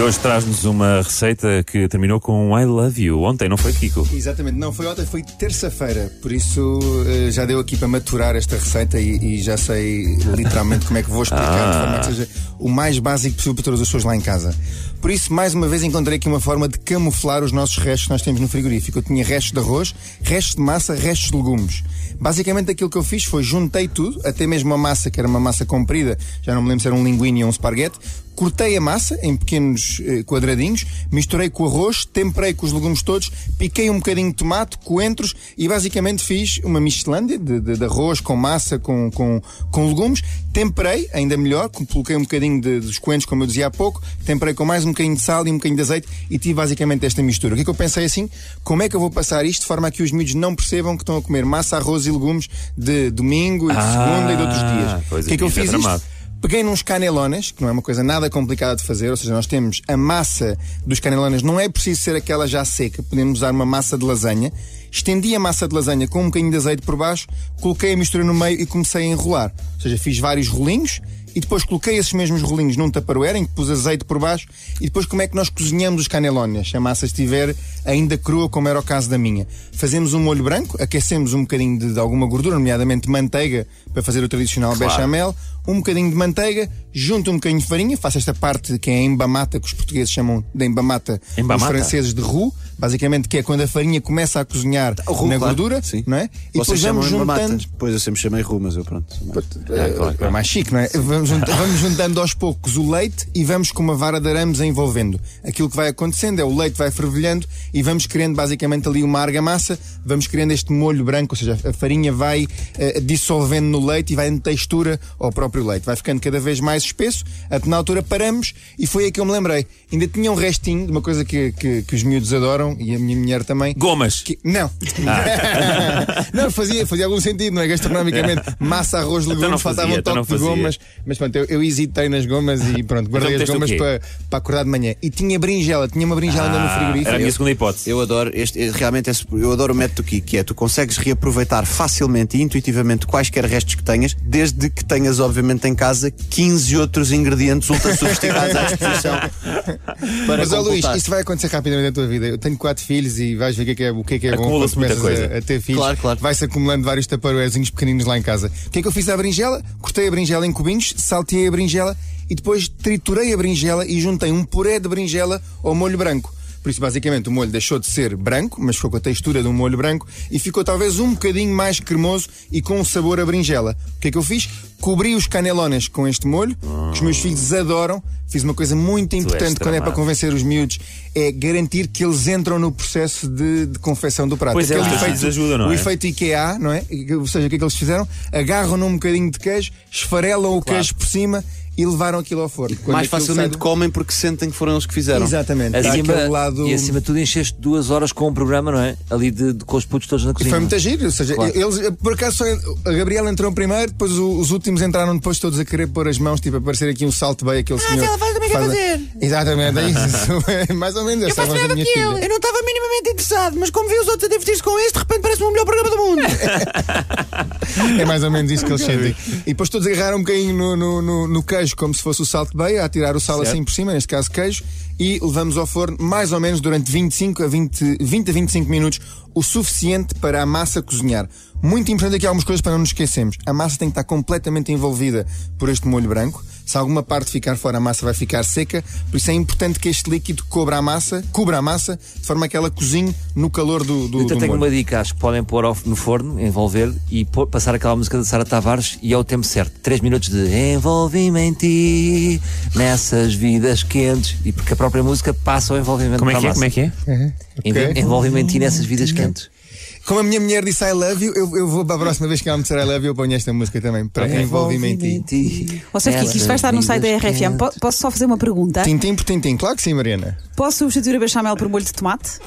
E hoje traz-nos uma receita que terminou com um I love you. Ontem, não foi, Kiko? Exatamente, não foi ontem, foi terça-feira. Por isso eh, já deu aqui para maturar esta receita e, e já sei literalmente como é que vou explicar de forma que seja o mais básico possível para todas as pessoas lá em casa. Por isso, mais uma vez, encontrei aqui uma forma de camuflar os nossos restos que nós temos no frigorífico. Eu tinha restos de arroz, restos de massa, restos de legumes. Basicamente aquilo que eu fiz foi juntei tudo, até mesmo a massa, que era uma massa comprida, já não me lembro se era um linguine ou um esparguete, cortei a massa em pequenos eh, quadradinhos, misturei com arroz, temperei com os legumes todos, piquei um bocadinho de tomate, coentros e basicamente fiz uma miscelândia de, de- de arroz com massa, com, com, com legumes, temperei, ainda melhor, coloquei um bocadinho de, dos coentros, como eu dizia há pouco, temperei com mais um bocadinho de sal e um bocadinho de azeite e tive basicamente esta mistura. O que é que eu pensei assim? Como é que eu vou passar isto de forma a que os miúdos não percebam que estão a comer massa, arroz e legumes de domingo e de Ah, segunda e de outros dias? o que é que eu é fiz isto? Peguei nos canelones, que não é uma coisa nada complicada de fazer, ou seja, nós temos a massa dos canelones, não é preciso ser aquela já seca, podemos usar uma massa de lasanha. Estendi a massa de lasanha com um bocadinho de azeite por baixo, coloquei a mistura no meio e comecei a enrolar. Ou seja, fiz vários rolinhos e depois coloquei esses mesmos rolinhos num tupperware em que pus azeite por baixo e depois como é que nós cozinhamos os canelones? Se a massa estiver ainda crua, como era o caso da minha. Fazemos um molho branco, aquecemos um bocadinho de, de alguma gordura, nomeadamente manteiga, para fazer o tradicional bechamel, um bocadinho de manteiga, junto um bocadinho de farinha, faço esta parte que é a embamata, que os portugueses chamam de embamata, Embamata? os franceses de roux, basicamente que é quando a farinha começa a cozinhar roux, na claro. gordura, Sim. não é? E Vocês depois vamos juntando... Depois eu sempre chamei ru, mas eu pronto. É, é mais chique, não é? Vamos, junta- vamos juntando aos poucos o leite e vamos com uma vara de arames envolvendo. Aquilo que vai acontecendo é o leite vai fervilhando e vamos criando basicamente ali uma argamassa, vamos criando este molho branco, ou seja, a farinha vai eh, dissolvendo no leite e vai dando textura ao próprio leite. Vai ficando cada vez mais espesso, até na altura paramos e foi aí que eu me lembrei. Ainda tinha um restinho de uma coisa que, que, que os miúdos adoram e a minha mulher também. Gomas. Que- não. não, fazia, fazia algum sentido, não é? Gastronomicamente, massa, arroz, Então legumes, não faltava um então toque não de gomas. Mas pronto, eu, eu hesitei nas gomas e pronto, guardei as meteste o gomas para, para acordar de manhã. E tinha berinjela, tinha uma berinjela ainda no Ah, frigorífico. era a minha segunda hipótese. Eu adoro este, realmente esse- eu adoro o método Kiko, que é tu consegues reaproveitar facilmente e intuitivamente quaisquer restos que tenhas, desde que tenhas, obviamente, em casa 15 outros ingredientes ultra sofisticados à disposição para Mas, ó Luís, isso vai acontecer rapidamente na tua vida. Eu tenho quatro filhos e vais ver o que é que é, o que é, que é bom Acumula-se quando muita começas coisa. a, a ter filhos. Claro, claro. Vai-se acumulando vários taparoezinhos pequeninos lá em casa. O que é que eu fiz à berinjela? Cortei a berinjela em cubinhos, salteei a berinjela e depois triturei a berinjela e juntei um puré de berinjela ao molho branco. Por isso, basicamente, o molho deixou de ser branco, mas ficou com a textura de um molho branco e ficou talvez um bocadinho mais cremoso e com um sabor a berinjela. O que é que eu fiz? Cobri os canelones com este molho, que os meus filhos adoram. Fiz uma coisa muito importante quando é para convencer os miúdos, é garantir que eles entram no processo de, de confecção do prato. Pois é, Aquele filhos ajudam, não o é? efeito IKEA, não é? Ou seja, o que é que eles fizeram? Agarram num bocadinho de queijo, esfarelam o queijo por cima e levaram aquilo ao forno. Quando mais facilmente do- comem porque sentem que foram eles que fizeram. Exatamente. Acima, lado... E acima de tudo encheste duas horas com o programa, não é? Ali de, de- com os putos todos na E cozinha. foi muito giro, ou seja, Claro. eles, por acaso, só, a Gabriela entrou primeiro, depois os últimos entraram depois todos a querer pôr as mãos, tipo, a parecer aqui um salto bem, aquele senhor. ela faz, também quer faz fazer. Exatamente, é isso. Mais ou menos, essa é a voz da minha filha. Eu não estava minimamente interessado, mas como vi os outros a divertir-se com este, de repente parece-me o melhor programa do mundo. É mais ou menos isso que eles sentem. E depois todos agarraram um bocadinho no, no, no- no queijo, como se fosse o salto de beia, a tirar o sal assim por cima, neste caso queijo, e levamos ao forno mais ou menos durante 25 a 20, 20 a 25 minutos, o suficiente para a massa cozinhar. Muito importante aqui algumas coisas para não nos esquecermos. A massa tem que estar completamente envolvida por este molho branco. Se alguma parte ficar fora, a massa vai ficar seca. Por isso é importante que este líquido cubra a massa, cubra a massa, de forma que ela cozinhe no calor do, do, até do tenho molho. uma dica, acho que podem pôr no forno, envolver e pôr- passar aquela música da Sara Tavares e é o tempo certo. Três minutos de em ti, nessas vidas quentes. E porque a própria música passa o envolvimento Como é que é? Como é que é? Env- Ok. Envolve-me em ti nessas vidas quentes. Como a minha mulher disse I love you, eu, eu vou para a próxima vez que ela me disser I love you, eu ponho esta música também. Para envolve-me em ti. Ou seja, que isto vai estar no site da RFM. Po- Posso só fazer uma pergunta? Tintim por tintim, claro que sim, Mariana. Posso substituir a bechamel por molho de tomate?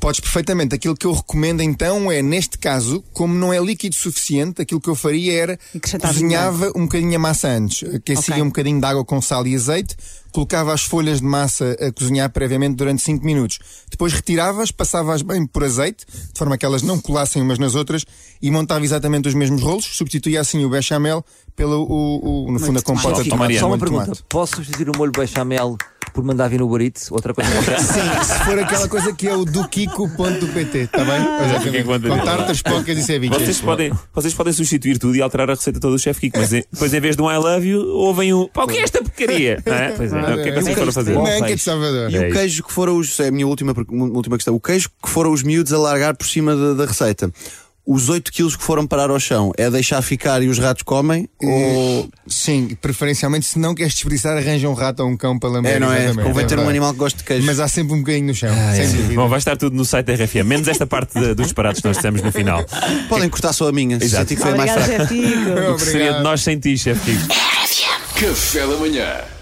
Podes perfeitamente. Aquilo que eu recomendo então é, neste caso, como não é líquido suficiente, aquilo que eu faria era cozinhava um bocadinho a massa antes, aquecia Ok. um bocadinho de água com sal e azeite, colocava as folhas de massa a cozinhar previamente durante 5 minutos. Depois retiravas, passavas bem por azeite, de forma que elas não colassem umas nas outras, e montava exatamente os mesmos rolos, substituía assim o bechamel pelo, o, o- no fundo, a compota Só, de tomate. Só uma pergunta: tomate. posso substituir o molho bechamel por mandar vir no Uber Outra coisa? Sim, se for aquela coisa que é o do Kiko.pt, está bem? Exatamente. Kiko.pt. Com tartas, pocas e ceviches. Vocês podem, vocês podem substituir tudo e alterar a receita toda do chefe Kiko, mas depois em vez de um I love you, ouvem um pá, o que é esta porcaria? Não é? Pois é. Não, O que é que vocês foram fazer? E É o isso. queijo que foram os. É a minha última, última questão. O queijo que foram os miúdos a largar por cima da, da receita. Os 8 quilos que foram parar ao chão é deixar ficar e os ratos comem? Ou. Sim, preferencialmente, se não queres desperdiçar, arranja um rato ou um cão para lamber. É, não é? Convém ter um animal que goste de queijo. Mas há sempre um bocadinho no chão, sem dúvida. Bom, vai estar tudo no site da RFM, menos esta parte de- dos disparados que nós dissemos no final. Podem cortar só a minha, se que foi mais fraco. Zé Tico. O que seria de nós sem ti, chefe? Café da manhã.